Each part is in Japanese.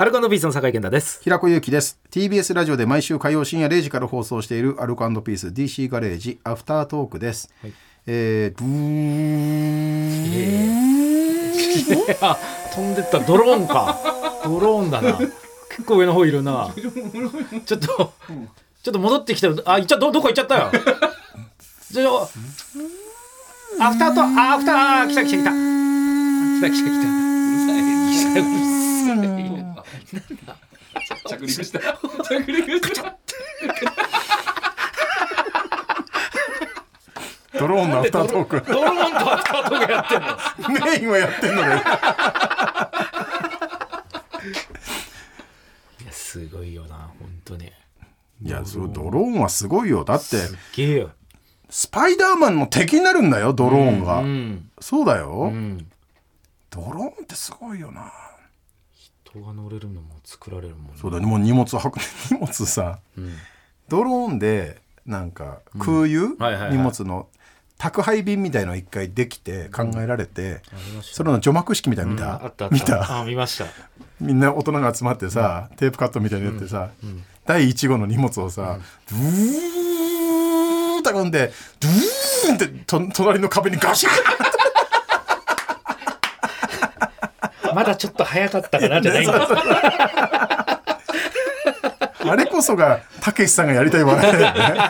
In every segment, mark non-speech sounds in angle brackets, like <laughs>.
アルコピースの酒井健太です。平子祐希です TBS ラジオで毎週火曜深夜0時から放送しているアルコピース DC ガレージアフタートークです、えー、ブーあ、飛んでったドローンか。ドローンだな。結構上の方いるな。ちょっと、ちょっと戻ってきたよ。あ、行っちゃどどこ行っちゃったよ。じゃあ、アフターとあアフター来た来た来た。来た来た来た。来たうるさい着陸した。着陸した。ドローンのアフタートーク。ドローンとアフターとかやってんの？メインはやってんのね。いやすごいよな本当に。いやそうドローンはすごいよ。だってすっげえよ。スパイダーマンの敵になるんだよドローンが、うん。そうだよ、うん。ドローンってすごいよな人が乗れるのも作られるもんね。そうだね。もう荷物運ぶ <laughs> 荷物さうん。ドローンでなんか空輸、はいはいはい。荷物の宅配便みたいの一回できて考えられて、ありました。それの除幕式みたいなの見た、うん。あった見た？あ見ました。みんな大人が集まってさ、テープカットみたいにやってさ、第1号の荷物をさ、ドゥーッと運んでドゥーンってと隣の壁にガシッまだちょっと早かったかなじゃないんだ。あれこそがたけしさんがやりたい笑いだよね。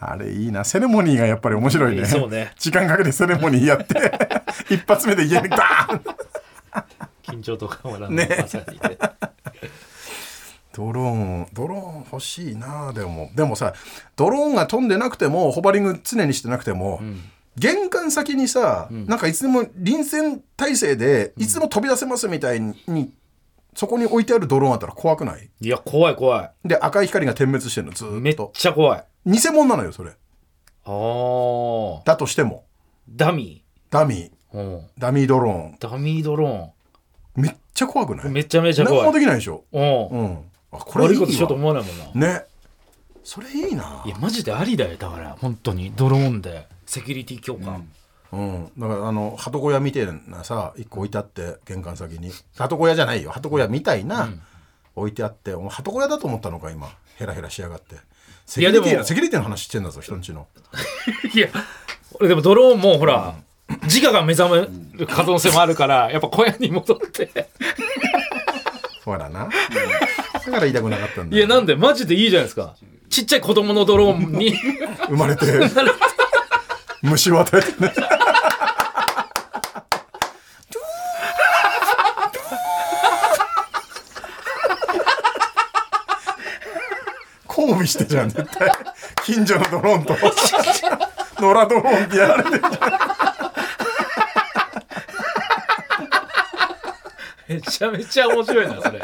あれいいな。セレモニーがやっぱり面白いね。そうね。時間かけてセレモニーやって一発目で家にバーン。緊張とかもなんね。まさにね。ドローンドローン欲しいなでも。でもさドローンが飛んでなくてもホバリング常にしてなくても、玄関先にさ、なんかいつでも臨戦態勢でいつでも飛び出せますみたいに、そこに置いてあるドローンあったら怖くない？いや怖い怖い。で赤い光が点滅してるのずめっーっとちゃ怖い。偽物なのよそれ。あー。だとしても。ダミダミー。ー、うん、ダミードローン。ダミードロめっちゃ怖くない？ーンめちゃめちゃ何怖い。もできないでしょ？うん。うん。あこれいいわ。悪いことしようと思わないもんな。ね。それいいな。いやマジでありだよだから。本当に。ドローンでセキュリティ強化、うん、だからあの鳩小屋みたいなさ一個置いてあって玄関先に。鳩小屋じゃないよ。鳩小屋みたいな、置いてあってお前鳩小屋だと思ったのか今。ヘラヘラしやがって。セキュリティいやでもセキュリティの話してんだぞ人んちの。<laughs> いや俺でもドローンもほら、自我が目覚める可能性もあるからやっぱ小屋に戻って。ほらな、だから言いたくなかったんだいやなんで？マジでいいじゃないですか。ちっちゃい子供のドローンに。<laughs> 生まれて <laughs> 虫を与えてね。交尾してじゃん絶対。近所のドローンと。野良ドローンってやられてるじゃん。めちゃめちゃ面白いなそれ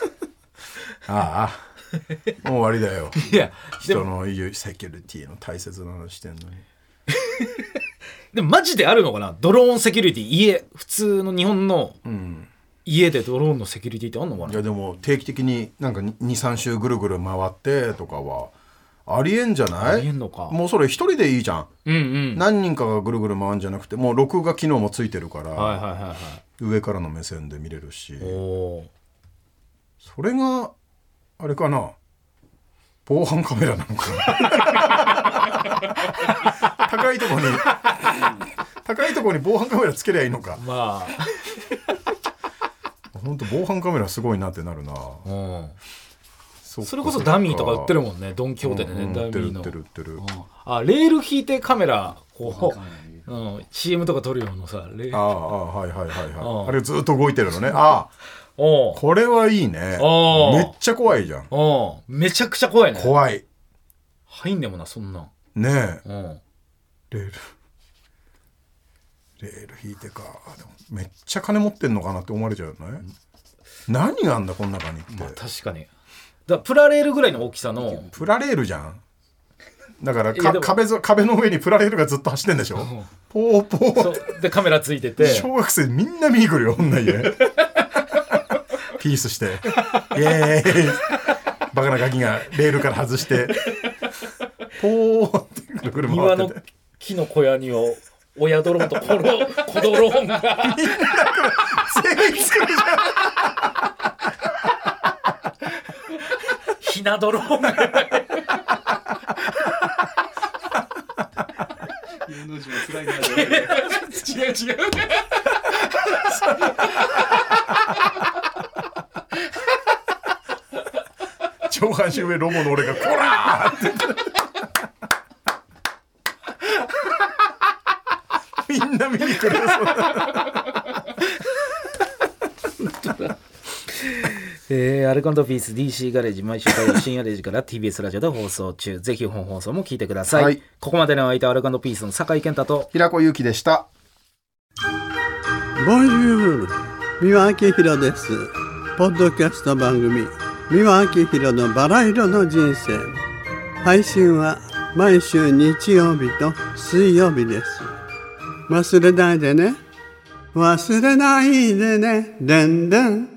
<laughs> ああ。もう終わりだよ。いやで人もの言うセキュリティの大切な話してんのに。<laughs> でもマジであるのかな？ドローンセキュリティ家普通の日本のうん。家でドローンのセキュリティってあんのかな？いやでも定期的になんか23週ぐるぐる回ってとかはありえんじゃない？ありえんのか。もうそれ一人でいいじゃん。うんうん。何人かがぐるぐる回るんじゃなくてもう録画機能もついてるから、はいはいはいはい。上からの目線で見れるし。おおそれがあれかな？防犯カメラなのかな？<laughs> 高いとこに高いとこに防犯カメラつけりゃいいのか。ま本当防犯カメラすごいなってなるな。あ、うん、そそれこそダミーとか売ってるもんね。ドン・キホーテでね、うん売ってる売ダミーのってる売ってる。うん。あレール引いてカメラこう、うん、CM とか撮るようなさレああああはいはいはいうん。はいあれずっと動いてるのね。<laughs> ああおう。これはいいね。めっちゃ怖いじゃん。めちゃくちゃ怖いね。怖い。入んねもなそんなん。ねえ。うん。レール。レール引いてか。でもめっちゃ金持ってんのかなって思われちゃうよね。何があんだこの中にって、まあ確かに。だプラレールぐらいの大きさの。プラレールじゃんだからいやでも。か壁ぞ壁の上にプラレールがずっと走ってんでしょ？ポーポーでカメラついてて。小学生みんな見に来るよこんな家。<laughs> ピースして。イエーイ。バカなガキがレールから外して。ポーってくるるくる回庭のってて。木の小屋には親ドローンと子ドローンが全員作るじ <laughs> ひなドローンが芸能人は辛いな違う違う <laughs> 上半身上ロボの俺が「こら!」って <laughs> みんな見に来るよそんなえーアルコピース DC ガレージ毎週火曜 <laughs> 深夜0時から TBS ラジオで放送中。ぜひ本放送も聞いてください、はい。ここまでの相手はアルコピースの酒井健太と平子祐希でした。ボンジュール三輪明宏です。ポッドキャスト番組三輪明宏のバラ色の人生。配信は毎週日曜日と水曜日です。忘れないでね。忘れないでね。でんでん